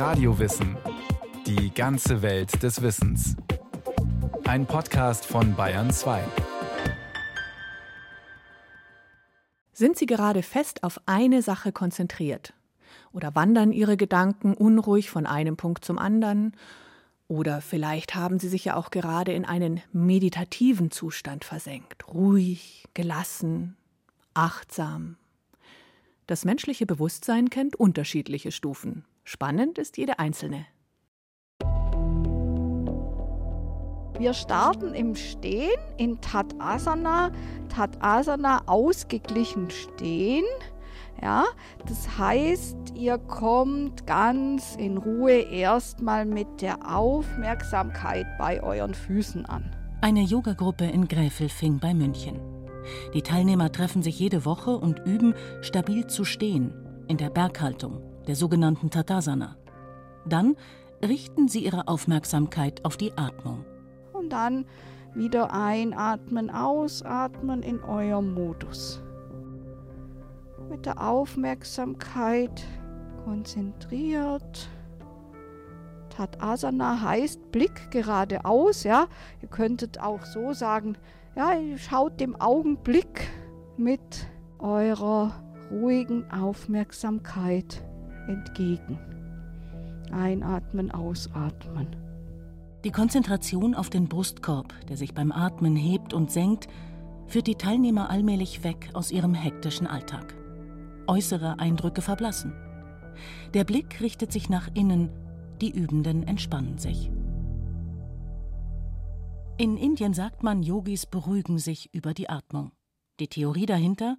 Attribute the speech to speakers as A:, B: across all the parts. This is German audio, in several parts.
A: Radiowissen. Die ganze Welt des Wissens. Ein Podcast von Bayern 2.
B: Sind Sie gerade fest auf eine Sache konzentriert? Oder wandern Ihre Gedanken unruhig von einem Punkt zum anderen? Oder vielleicht haben Sie sich ja auch gerade in einen meditativen Zustand versenkt, ruhig, gelassen, achtsam. Das menschliche Bewusstsein kennt unterschiedliche Stufen. Spannend ist jede einzelne.
C: Wir starten im Stehen in Tadasana. Tadasana ausgeglichen stehen. Ja, das heißt, ihr kommt ganz in Ruhe erstmal mit der Aufmerksamkeit bei euren Füßen an.
D: Eine Yogagruppe in Gräfelfing bei München. Die Teilnehmer treffen sich jede Woche und üben, stabil zu stehen, in der Berghaltung, der sogenannten Tatasana. Dann richten sie ihre Aufmerksamkeit auf die Atmung.
C: Und dann wieder einatmen, ausatmen in eurem Modus. Mit der Aufmerksamkeit konzentriert. Tatasana heißt Blick geradeaus, ja. Ihr könntet auch so sagen, ja, schaut dem Augenblick mit eurer ruhigen Aufmerksamkeit entgegen. Einatmen, ausatmen.
D: Die Konzentration auf den Brustkorb, der sich beim Atmen hebt und senkt, führt die Teilnehmer allmählich weg aus ihrem hektischen Alltag. Äußere Eindrücke verblassen. Der Blick richtet sich nach innen, die Übenden entspannen sich. In Indien sagt man, Yogis beruhigen sich über die Atmung. Die Theorie dahinter?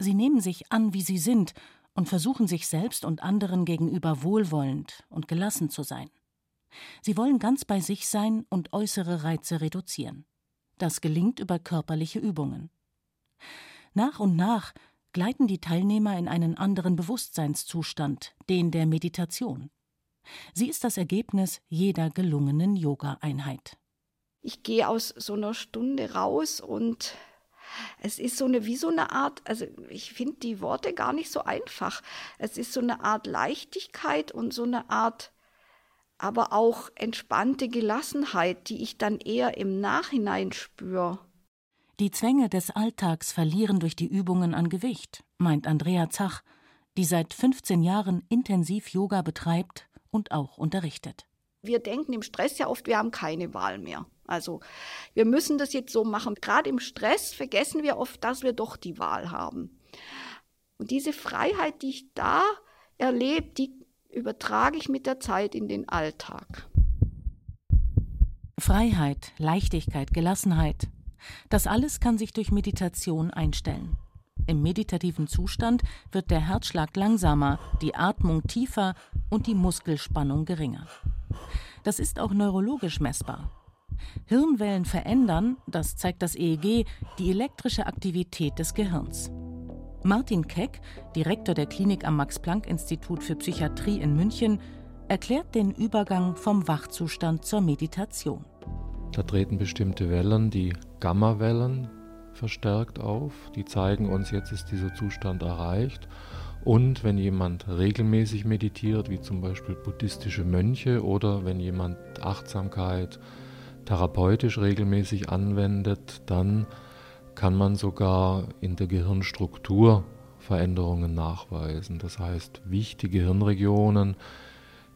D: Sie nehmen sich an, wie sie sind und versuchen sich selbst und anderen gegenüber wohlwollend und gelassen zu sein. Sie wollen ganz bei sich sein und äußere Reize reduzieren. Das gelingt über körperliche Übungen. Nach und nach gleiten die Teilnehmer in einen anderen Bewusstseinszustand, den der Meditation. Sie ist das Ergebnis jeder gelungenen Yoga-Einheit
C: ich gehe aus so einer Stunde raus und es ist so eine, wie so eine Art, also ich finde die Worte gar nicht so einfach. Es ist so eine Art Leichtigkeit und so eine Art, aber auch entspannte Gelassenheit, die ich dann eher im Nachhinein spüre.
D: Die Zwänge des Alltags verlieren durch die Übungen an Gewicht, meint Andrea Zach, die seit 15 Jahren intensiv Yoga betreibt und auch unterrichtet.
C: Wir denken im Stress ja oft, wir haben keine Wahl mehr. Also wir müssen das jetzt so machen. Gerade im Stress vergessen wir oft, dass wir doch die Wahl haben. Und diese Freiheit, die ich da erlebe, die übertrage ich mit der Zeit in den Alltag.
D: Freiheit, Leichtigkeit, Gelassenheit. Das alles kann sich durch Meditation einstellen. Im meditativen Zustand wird der Herzschlag langsamer, die Atmung tiefer und die Muskelspannung geringer. Das ist auch neurologisch messbar. Hirnwellen verändern, das zeigt das EEG, die elektrische Aktivität des Gehirns. Martin Keck, Direktor der Klinik am Max-Planck-Institut für Psychiatrie in München, erklärt den Übergang vom Wachzustand zur Meditation.
E: Da treten bestimmte Wellen, die Gamma-Wellen, verstärkt auf. Die zeigen uns, jetzt ist dieser Zustand erreicht. Und wenn jemand regelmäßig meditiert, wie zum Beispiel buddhistische Mönche oder wenn jemand Achtsamkeit therapeutisch regelmäßig anwendet, dann kann man sogar in der Gehirnstruktur Veränderungen nachweisen. Das heißt, wichtige Hirnregionen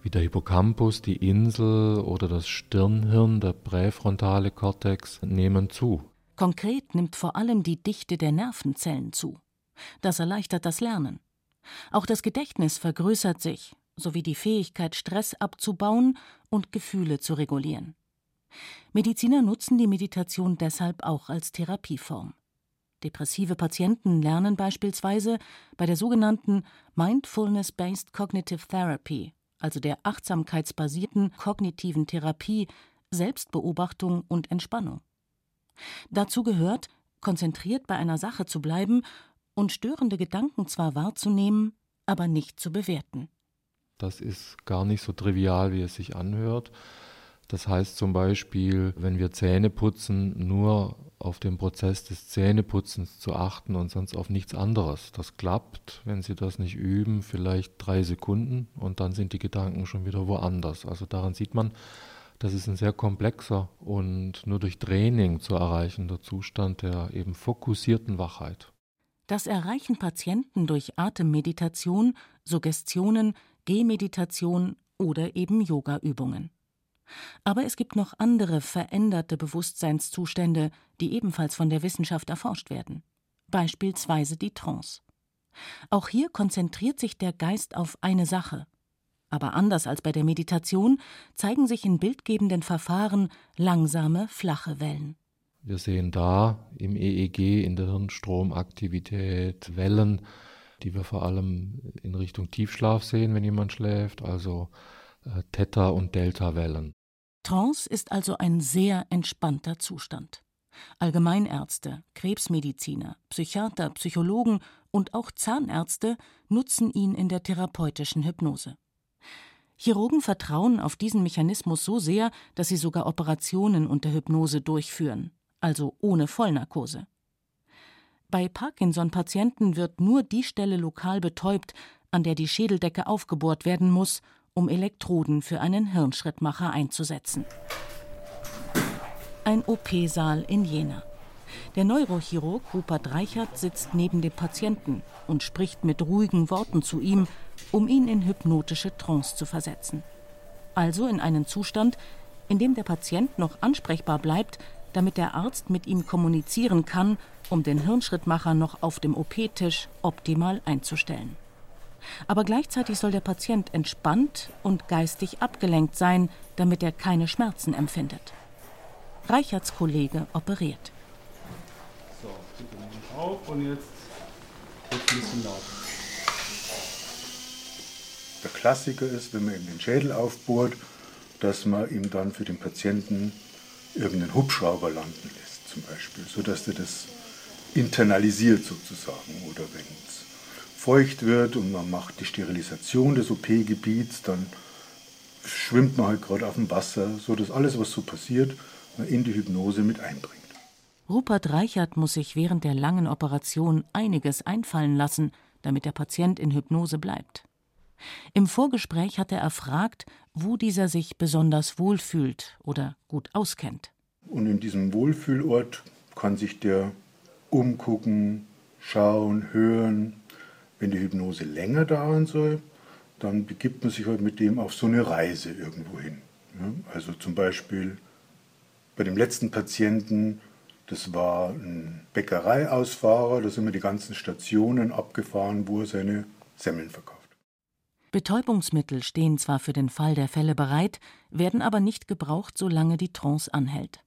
E: wie der Hippocampus, die Insel oder das Stirnhirn, der präfrontale Kortex, nehmen zu.
D: Konkret nimmt vor allem die Dichte der Nervenzellen zu. Das erleichtert das Lernen. Auch das Gedächtnis vergrößert sich, sowie die Fähigkeit, Stress abzubauen und Gefühle zu regulieren. Mediziner nutzen die Meditation deshalb auch als Therapieform. Depressive Patienten lernen beispielsweise bei der sogenannten Mindfulness-Based Cognitive Therapy, also der achtsamkeitsbasierten kognitiven Therapie, Selbstbeobachtung und Entspannung. Dazu gehört, konzentriert bei einer Sache zu bleiben und störende Gedanken zwar wahrzunehmen, aber nicht zu bewerten.
E: Das ist gar nicht so trivial, wie es sich anhört. Das heißt zum Beispiel, wenn wir Zähne putzen, nur auf den Prozess des Zähneputzens zu achten und sonst auf nichts anderes. Das klappt, wenn Sie das nicht üben, vielleicht drei Sekunden und dann sind die Gedanken schon wieder woanders. Also daran sieht man, das ist ein sehr komplexer und nur durch Training zu erreichender Zustand der eben fokussierten Wachheit.
D: Das erreichen Patienten durch Atemmeditation, Suggestionen, Gehmeditation oder eben Yogaübungen. Aber es gibt noch andere veränderte Bewusstseinszustände, die ebenfalls von der Wissenschaft erforscht werden. Beispielsweise die Trance. Auch hier konzentriert sich der Geist auf eine Sache. Aber anders als bei der Meditation zeigen sich in bildgebenden Verfahren langsame, flache Wellen.
E: Wir sehen da im EEG in der Hirnstromaktivität Wellen, die wir vor allem in Richtung Tiefschlaf sehen, wenn jemand schläft, also äh, Theta- und Delta-Wellen.
D: Trance ist also ein sehr entspannter Zustand. Allgemeinärzte, Krebsmediziner, Psychiater, Psychologen und auch Zahnärzte nutzen ihn in der therapeutischen Hypnose. Chirurgen vertrauen auf diesen Mechanismus so sehr, dass sie sogar Operationen unter Hypnose durchführen, also ohne Vollnarkose. Bei Parkinson-Patienten wird nur die Stelle lokal betäubt, an der die Schädeldecke aufgebohrt werden muss, um Elektroden für einen Hirnschrittmacher einzusetzen. Ein OP-Saal in Jena. Der Neurochirurg Rupert Reichert sitzt neben dem Patienten und spricht mit ruhigen Worten zu ihm, um ihn in hypnotische Trance zu versetzen. Also in einen Zustand, in dem der Patient noch ansprechbar bleibt, damit der Arzt mit ihm kommunizieren kann, um den Hirnschrittmacher noch auf dem OP-Tisch optimal einzustellen. Aber gleichzeitig soll der Patient entspannt und geistig abgelenkt sein, damit er keine Schmerzen empfindet. Reicherts Kollege operiert.
F: So, auf und jetzt wird ein bisschen laut.
G: Der Klassiker ist, wenn man ihm den Schädel aufbohrt, dass man ihm dann für den Patienten irgendeinen Hubschrauber landen lässt, zum Beispiel, sodass er das internalisiert sozusagen. Oder wenn feucht wird und man macht die Sterilisation des OP-Gebiets, dann schwimmt man halt gerade auf dem Wasser, so dass alles, was so passiert, man in die Hypnose mit einbringt.
D: Rupert Reichert muss sich während der langen Operation einiges einfallen lassen, damit der Patient in Hypnose bleibt. Im Vorgespräch hat er erfragt, wo dieser sich besonders wohlfühlt oder gut auskennt.
G: Und in diesem Wohlfühlort kann sich der umgucken, schauen, hören, wenn die Hypnose länger dauern soll, dann begibt man sich halt mit dem auf so eine Reise irgendwo hin. Also zum Beispiel bei dem letzten Patienten, das war ein Bäckereiausfahrer, da sind wir die ganzen Stationen abgefahren, wo er seine Semmeln verkauft.
D: Betäubungsmittel stehen zwar für den Fall der Fälle bereit, werden aber nicht gebraucht, solange die Trance anhält.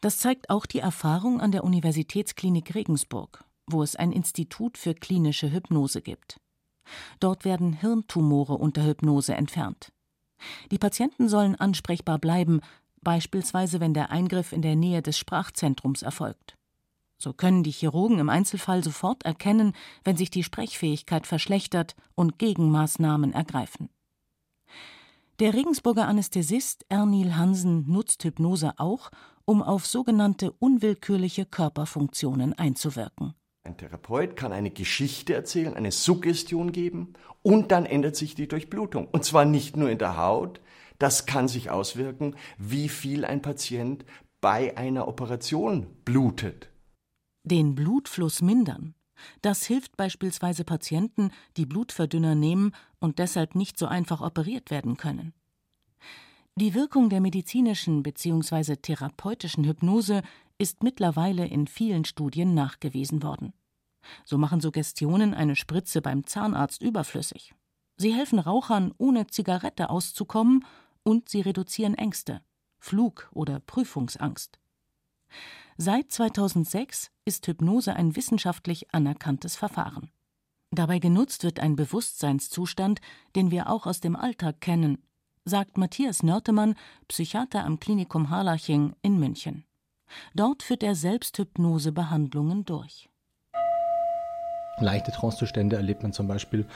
D: Das zeigt auch die Erfahrung an der Universitätsklinik Regensburg wo es ein Institut für klinische Hypnose gibt. Dort werden Hirntumore unter Hypnose entfernt. Die Patienten sollen ansprechbar bleiben, beispielsweise wenn der Eingriff in der Nähe des Sprachzentrums erfolgt. So können die Chirurgen im Einzelfall sofort erkennen, wenn sich die Sprechfähigkeit verschlechtert und Gegenmaßnahmen ergreifen. Der Regensburger Anästhesist Ernil Hansen nutzt Hypnose auch, um auf sogenannte unwillkürliche Körperfunktionen einzuwirken.
H: Ein Therapeut kann eine Geschichte erzählen, eine Suggestion geben und dann ändert sich die Durchblutung. Und zwar nicht nur in der Haut, das kann sich auswirken, wie viel ein Patient bei einer Operation blutet.
D: Den Blutfluss mindern. Das hilft beispielsweise Patienten, die Blutverdünner nehmen und deshalb nicht so einfach operiert werden können. Die Wirkung der medizinischen bzw. therapeutischen Hypnose ist mittlerweile in vielen Studien nachgewiesen worden. So machen Suggestionen eine Spritze beim Zahnarzt überflüssig. Sie helfen Rauchern, ohne Zigarette auszukommen, und sie reduzieren Ängste, Flug- oder Prüfungsangst. Seit 2006 ist Hypnose ein wissenschaftlich anerkanntes Verfahren. Dabei genutzt wird ein Bewusstseinszustand, den wir auch aus dem Alltag kennen, sagt Matthias Nörtemann, Psychiater am Klinikum Harlaching in München. Dort führt er Selbsthypnosebehandlungen durch.
I: Leichte Trancezustände erlebt man zum Beispiel,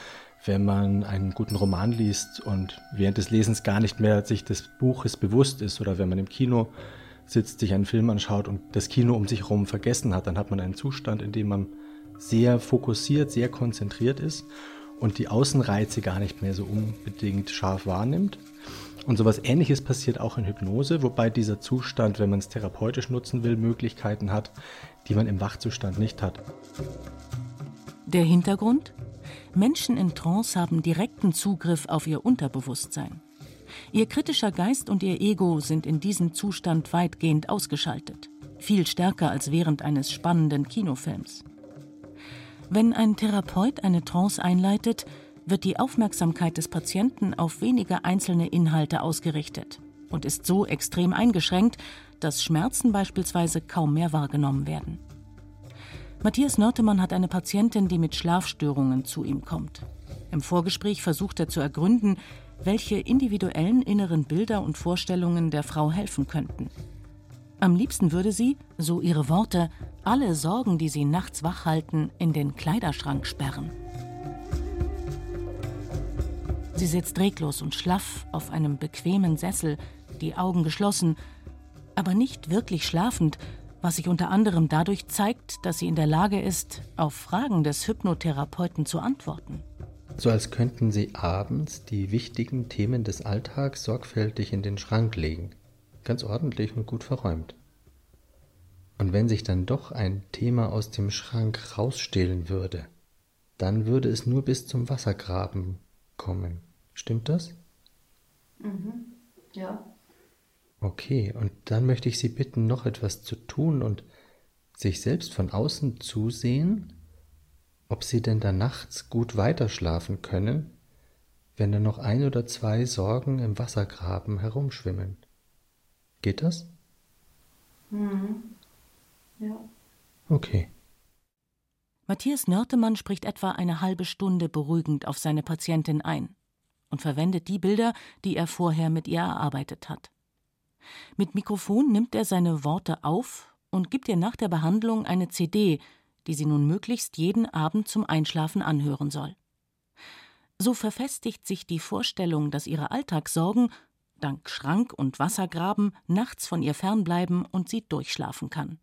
I: wenn man einen guten Roman liest und während des Lesens gar nicht mehr sich des Buches bewusst ist oder wenn man im Kino sitzt, sich einen Film anschaut und das Kino um sich herum vergessen hat, dann hat man einen Zustand, in dem man sehr fokussiert, sehr konzentriert ist und die Außenreize gar nicht mehr so unbedingt scharf wahrnimmt. Und sowas ähnliches passiert auch in Hypnose, wobei dieser Zustand, wenn man es therapeutisch nutzen will, Möglichkeiten hat, die man im Wachzustand nicht hat.
D: Der Hintergrund? Menschen in Trance haben direkten Zugriff auf ihr Unterbewusstsein. Ihr kritischer Geist und ihr Ego sind in diesem Zustand weitgehend ausgeschaltet, viel stärker als während eines spannenden Kinofilms. Wenn ein Therapeut eine Trance einleitet, wird die Aufmerksamkeit des Patienten auf wenige einzelne Inhalte ausgerichtet und ist so extrem eingeschränkt, dass Schmerzen beispielsweise kaum mehr wahrgenommen werden. Matthias Nörtemann hat eine Patientin, die mit Schlafstörungen zu ihm kommt. Im Vorgespräch versucht er zu ergründen, welche individuellen inneren Bilder und Vorstellungen der Frau helfen könnten. Am liebsten würde sie, so ihre Worte, alle Sorgen, die sie nachts wach halten, in den Kleiderschrank sperren. Sie sitzt reglos und schlaff auf einem bequemen Sessel, die Augen geschlossen, aber nicht wirklich schlafend, was sich unter anderem dadurch zeigt, dass sie in der Lage ist, auf Fragen des Hypnotherapeuten zu antworten.
I: So als könnten sie abends die wichtigen Themen des Alltags sorgfältig in den Schrank legen, ganz ordentlich und gut verräumt. Und wenn sich dann doch ein Thema aus dem Schrank rausstehlen würde, dann würde es nur bis zum Wassergraben kommen. Stimmt das?
C: Mhm. Ja.
I: Okay, und dann möchte ich Sie bitten, noch etwas zu tun und sich selbst von außen zusehen, ob Sie denn da nachts gut weiterschlafen können, wenn da noch ein oder zwei Sorgen im Wassergraben herumschwimmen. Geht das?
C: Mhm. Ja.
I: Okay.
D: Matthias Nörtemann spricht etwa eine halbe Stunde beruhigend auf seine Patientin ein und verwendet die Bilder, die er vorher mit ihr erarbeitet hat. Mit Mikrofon nimmt er seine Worte auf und gibt ihr nach der Behandlung eine CD, die sie nun möglichst jeden Abend zum Einschlafen anhören soll. So verfestigt sich die Vorstellung, dass ihre Alltagssorgen, dank Schrank und Wassergraben, nachts von ihr fernbleiben und sie durchschlafen kann.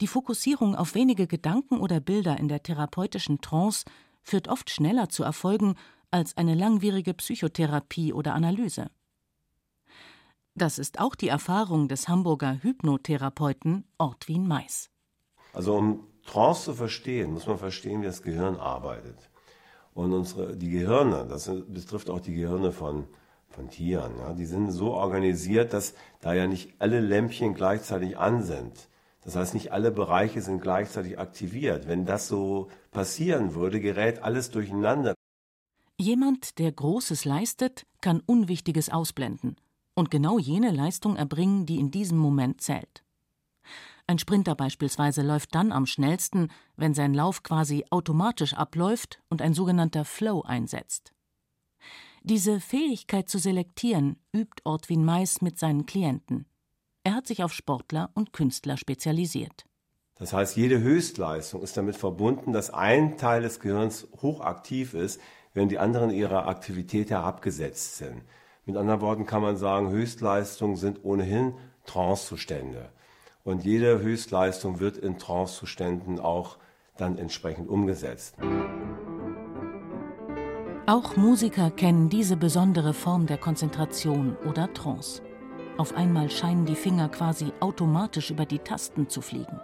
D: Die Fokussierung auf wenige Gedanken oder Bilder in der therapeutischen Trance führt oft schneller zu Erfolgen als eine langwierige Psychotherapie oder Analyse. Das ist auch die Erfahrung des Hamburger Hypnotherapeuten Ortwin Mais.
J: Also um Trance zu verstehen, muss man verstehen, wie das Gehirn arbeitet. Und unsere, die Gehirne, das betrifft auch die Gehirne von, von Tieren, ja, die sind so organisiert, dass da ja nicht alle Lämpchen gleichzeitig an sind. Das heißt, nicht alle Bereiche sind gleichzeitig aktiviert. Wenn das so passieren würde, gerät alles durcheinander.
D: Jemand, der Großes leistet, kann Unwichtiges ausblenden und genau jene Leistung erbringen, die in diesem Moment zählt. Ein Sprinter beispielsweise läuft dann am schnellsten, wenn sein Lauf quasi automatisch abläuft und ein sogenannter Flow einsetzt. Diese Fähigkeit zu selektieren übt Ortwin Mais mit seinen Klienten. Er hat sich auf Sportler und Künstler spezialisiert.
J: Das heißt, jede Höchstleistung ist damit verbunden, dass ein Teil des Gehirns hochaktiv ist, während die anderen ihrer Aktivität herabgesetzt sind. Mit anderen Worten kann man sagen, Höchstleistungen sind ohnehin Trancezustände. Und jede Höchstleistung wird in Trancezuständen auch dann entsprechend umgesetzt.
D: Auch Musiker kennen diese besondere Form der Konzentration oder Trance. Auf einmal scheinen die Finger quasi automatisch über die Tasten zu fliegen.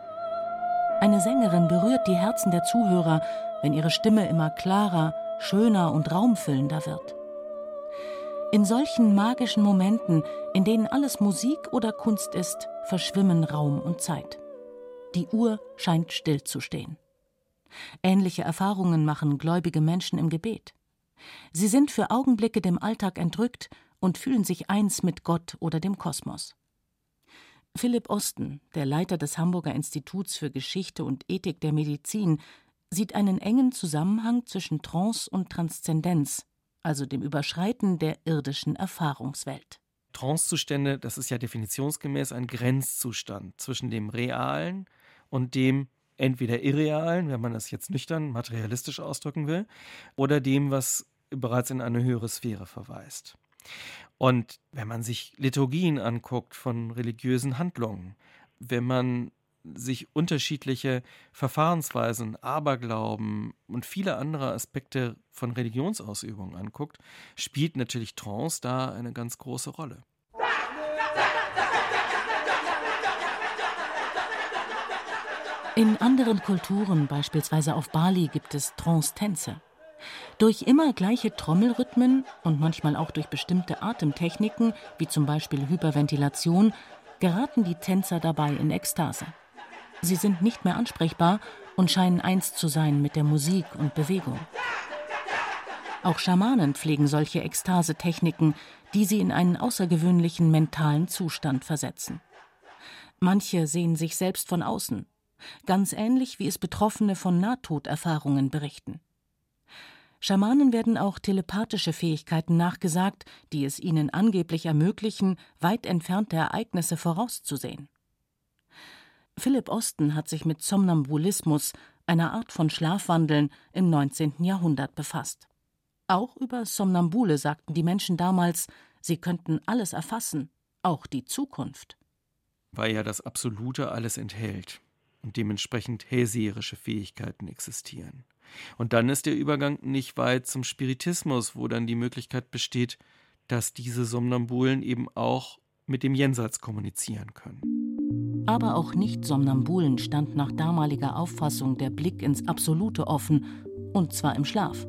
D: Eine Sängerin berührt die Herzen der Zuhörer, wenn ihre Stimme immer klarer, schöner und raumfüllender wird. In solchen magischen Momenten, in denen alles Musik oder Kunst ist, verschwimmen Raum und Zeit. Die Uhr scheint stillzustehen. Ähnliche Erfahrungen machen gläubige Menschen im Gebet. Sie sind für Augenblicke dem Alltag entrückt und fühlen sich eins mit Gott oder dem Kosmos. Philipp Osten, der Leiter des Hamburger Instituts für Geschichte und Ethik der Medizin, sieht einen engen Zusammenhang zwischen Trance und Transzendenz also dem Überschreiten der irdischen Erfahrungswelt.
K: Trancezustände, das ist ja definitionsgemäß ein Grenzzustand zwischen dem Realen und dem entweder Irrealen, wenn man das jetzt nüchtern materialistisch ausdrücken will, oder dem, was bereits in eine höhere Sphäre verweist. Und wenn man sich Liturgien anguckt von religiösen Handlungen, wenn man sich unterschiedliche Verfahrensweisen, Aberglauben und viele andere Aspekte von Religionsausübung anguckt, spielt natürlich Trance da eine ganz große Rolle.
D: In anderen Kulturen, beispielsweise auf Bali, gibt es Trance-Tänze. Durch immer gleiche Trommelrhythmen und manchmal auch durch bestimmte Atemtechniken, wie zum Beispiel Hyperventilation, geraten die Tänzer dabei in Ekstase. Sie sind nicht mehr ansprechbar und scheinen eins zu sein mit der Musik und Bewegung. Auch Schamanen pflegen solche Ekstasetechniken, die sie in einen außergewöhnlichen mentalen Zustand versetzen. Manche sehen sich selbst von außen, ganz ähnlich wie es Betroffene von Nahtoderfahrungen berichten. Schamanen werden auch telepathische Fähigkeiten nachgesagt, die es ihnen angeblich ermöglichen, weit entfernte Ereignisse vorauszusehen. Philipp Osten hat sich mit Somnambulismus, einer Art von Schlafwandeln, im 19. Jahrhundert befasst. Auch über Somnambule sagten die Menschen damals, sie könnten alles erfassen, auch die Zukunft.
K: Weil ja das Absolute alles enthält und dementsprechend hellseherische Fähigkeiten existieren. Und dann ist der Übergang nicht weit zum Spiritismus, wo dann die Möglichkeit besteht, dass diese Somnambulen eben auch mit dem Jenseits kommunizieren können.
D: Aber auch Nicht-Somnambulen stand nach damaliger Auffassung der Blick ins Absolute offen, und zwar im Schlaf.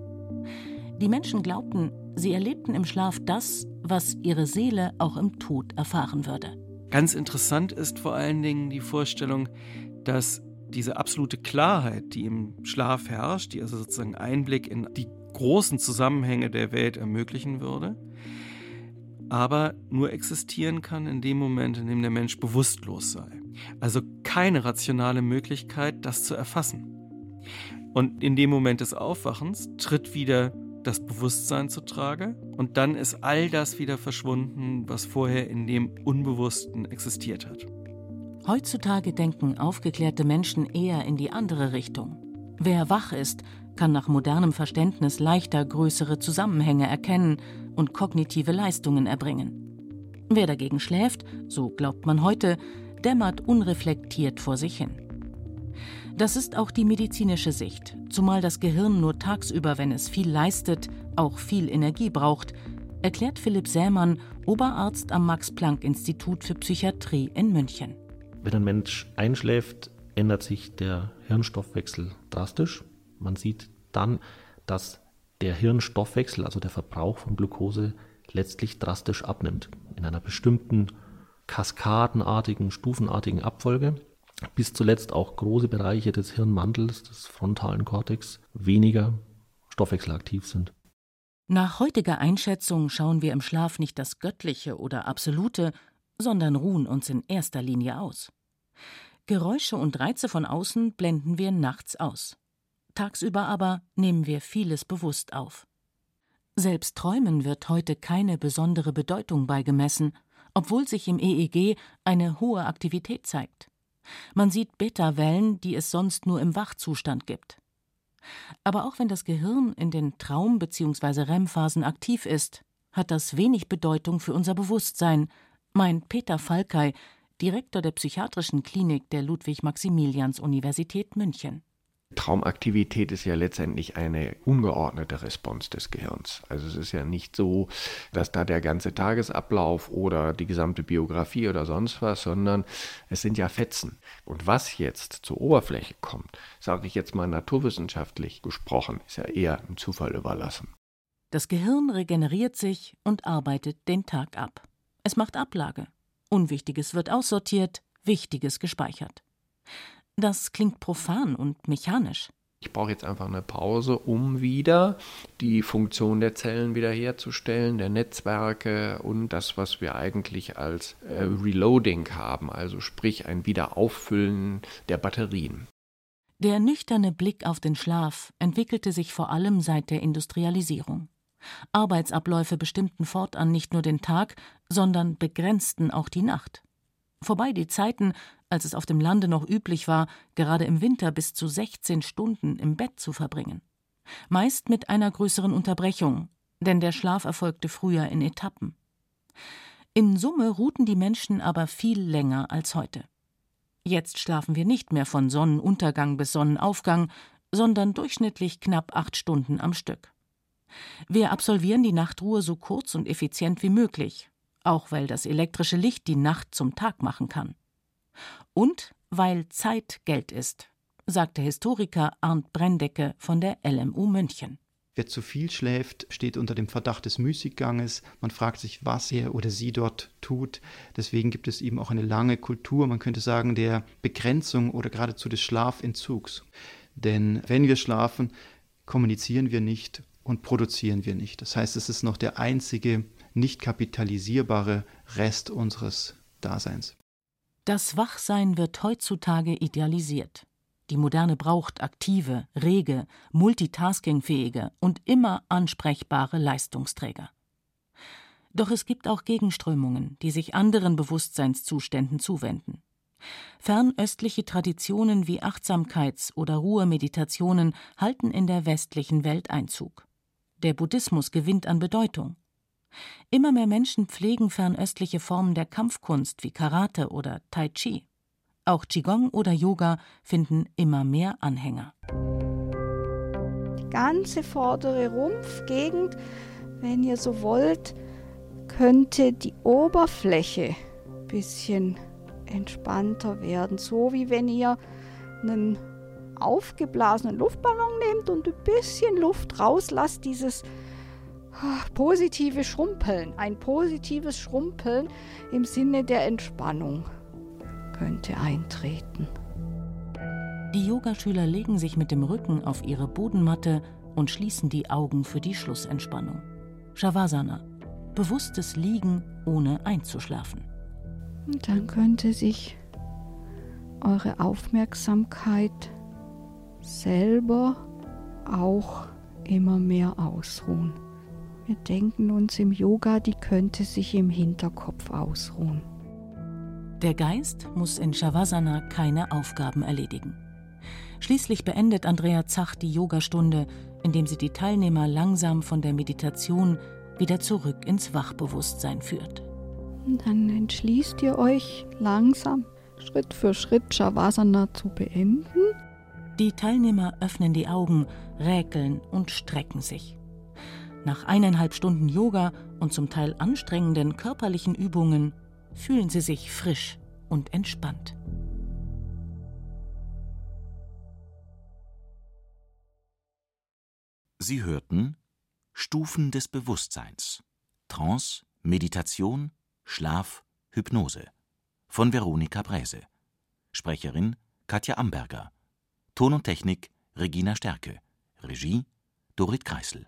D: Die Menschen glaubten, sie erlebten im Schlaf das, was ihre Seele auch im Tod erfahren würde.
K: Ganz interessant ist vor allen Dingen die Vorstellung, dass diese absolute Klarheit, die im Schlaf herrscht, die also sozusagen Einblick in die großen Zusammenhänge der Welt ermöglichen würde, aber nur existieren kann in dem Moment, in dem der Mensch bewusstlos sei. Also keine rationale Möglichkeit, das zu erfassen. Und in dem Moment des Aufwachens tritt wieder das Bewusstsein zutrage und dann ist all das wieder verschwunden, was vorher in dem Unbewussten existiert hat.
D: Heutzutage denken aufgeklärte Menschen eher in die andere Richtung. Wer wach ist, kann nach modernem Verständnis leichter größere Zusammenhänge erkennen und kognitive Leistungen erbringen. Wer dagegen schläft, so glaubt man heute, dämmert unreflektiert vor sich hin. Das ist auch die medizinische Sicht, zumal das Gehirn nur tagsüber, wenn es viel leistet, auch viel Energie braucht, erklärt Philipp Sämann, Oberarzt am Max-Planck-Institut für Psychiatrie in München.
L: Wenn ein Mensch einschläft, ändert sich der Hirnstoffwechsel drastisch. Man sieht dann, dass der Hirnstoffwechsel, also der Verbrauch von Glucose, letztlich drastisch abnimmt. In einer bestimmten kaskadenartigen, stufenartigen Abfolge, bis zuletzt auch große Bereiche des Hirnmantels, des frontalen Kortex, weniger stoffwechselaktiv sind.
D: Nach heutiger Einschätzung schauen wir im Schlaf nicht das Göttliche oder Absolute, sondern ruhen uns in erster Linie aus. Geräusche und Reize von außen blenden wir nachts aus. Tagsüber aber nehmen wir vieles bewusst auf. Selbst Träumen wird heute keine besondere Bedeutung beigemessen, obwohl sich im EEG eine hohe Aktivität zeigt. Man sieht Beta-Wellen, die es sonst nur im Wachzustand gibt. Aber auch wenn das Gehirn in den Traum- bzw. REM-Phasen aktiv ist, hat das wenig Bedeutung für unser Bewusstsein, meint Peter Falkay, Direktor der psychiatrischen Klinik der Ludwig-Maximilians-Universität München.
M: Traumaktivität ist ja letztendlich eine ungeordnete Response des Gehirns. Also es ist ja nicht so, dass da der ganze Tagesablauf oder die gesamte Biografie oder sonst was, sondern es sind ja Fetzen. Und was jetzt zur Oberfläche kommt, sage ich jetzt mal naturwissenschaftlich gesprochen, ist ja eher im Zufall überlassen.
D: Das Gehirn regeneriert sich und arbeitet den Tag ab. Es macht Ablage. Unwichtiges wird aussortiert, Wichtiges gespeichert. Das klingt profan und mechanisch.
M: Ich brauche jetzt einfach eine Pause, um wieder die Funktion der Zellen wiederherzustellen, der Netzwerke und das, was wir eigentlich als äh, Reloading haben, also sprich ein Wiederauffüllen der Batterien.
D: Der nüchterne Blick auf den Schlaf entwickelte sich vor allem seit der Industrialisierung. Arbeitsabläufe bestimmten fortan nicht nur den Tag, sondern begrenzten auch die Nacht. Vorbei die Zeiten, als es auf dem Lande noch üblich war, gerade im Winter bis zu 16 Stunden im Bett zu verbringen. Meist mit einer größeren Unterbrechung, denn der Schlaf erfolgte früher in Etappen. In Summe ruhten die Menschen aber viel länger als heute. Jetzt schlafen wir nicht mehr von Sonnenuntergang bis Sonnenaufgang, sondern durchschnittlich knapp acht Stunden am Stück. Wir absolvieren die Nachtruhe so kurz und effizient wie möglich, auch weil das elektrische Licht die Nacht zum Tag machen kann. Und weil Zeit Geld ist, sagt der Historiker Arndt Brendecke von der LMU München.
N: Wer zu viel schläft, steht unter dem Verdacht des Müßigganges. Man fragt sich, was er oder sie dort tut. Deswegen gibt es eben auch eine lange Kultur, man könnte sagen, der Begrenzung oder geradezu des Schlafentzugs. Denn wenn wir schlafen, kommunizieren wir nicht und produzieren wir nicht. Das heißt, es ist noch der einzige nicht kapitalisierbare Rest unseres Daseins.
D: Das Wachsein wird heutzutage idealisiert. Die Moderne braucht aktive, rege, multitaskingfähige und immer ansprechbare Leistungsträger. Doch es gibt auch Gegenströmungen, die sich anderen Bewusstseinszuständen zuwenden. Fernöstliche Traditionen wie Achtsamkeits- oder Ruhemeditationen halten in der westlichen Welt Einzug. Der Buddhismus gewinnt an Bedeutung. Immer mehr Menschen pflegen fernöstliche Formen der Kampfkunst wie Karate oder Tai Chi. Auch Qigong oder Yoga finden immer mehr Anhänger.
C: Die ganze vordere Rumpfgegend, wenn ihr so wollt, könnte die Oberfläche ein bisschen entspannter werden. So wie wenn ihr einen aufgeblasenen Luftballon nehmt und ein bisschen Luft rauslasst, dieses ah, positive Schrumpeln, ein positives Schrumpeln im Sinne der Entspannung könnte eintreten.
D: Die Yogaschüler legen sich mit dem Rücken auf ihre Bodenmatte und schließen die Augen für die Schlussentspannung. Shavasana, bewusstes Liegen ohne einzuschlafen.
C: Und dann könnte sich eure Aufmerksamkeit selber auch immer mehr ausruhen. Wir denken uns im Yoga, die könnte sich im Hinterkopf ausruhen.
D: Der Geist muss in Shavasana keine Aufgaben erledigen. Schließlich beendet Andrea Zach die Yogastunde, indem sie die Teilnehmer langsam von der Meditation wieder zurück ins Wachbewusstsein führt.
C: Dann entschließt ihr euch langsam, Schritt für Schritt Shavasana zu beenden.
D: Die Teilnehmer öffnen die Augen, räkeln und strecken sich. Nach eineinhalb Stunden Yoga und zum Teil anstrengenden körperlichen Übungen fühlen sie sich frisch und entspannt.
O: Sie hörten Stufen des Bewusstseins. Trance, Meditation, Schlaf, Hypnose von Veronika Bräse. Sprecherin Katja Amberger. Ton und Technik Regina Stärke. Regie Dorit Kreisel.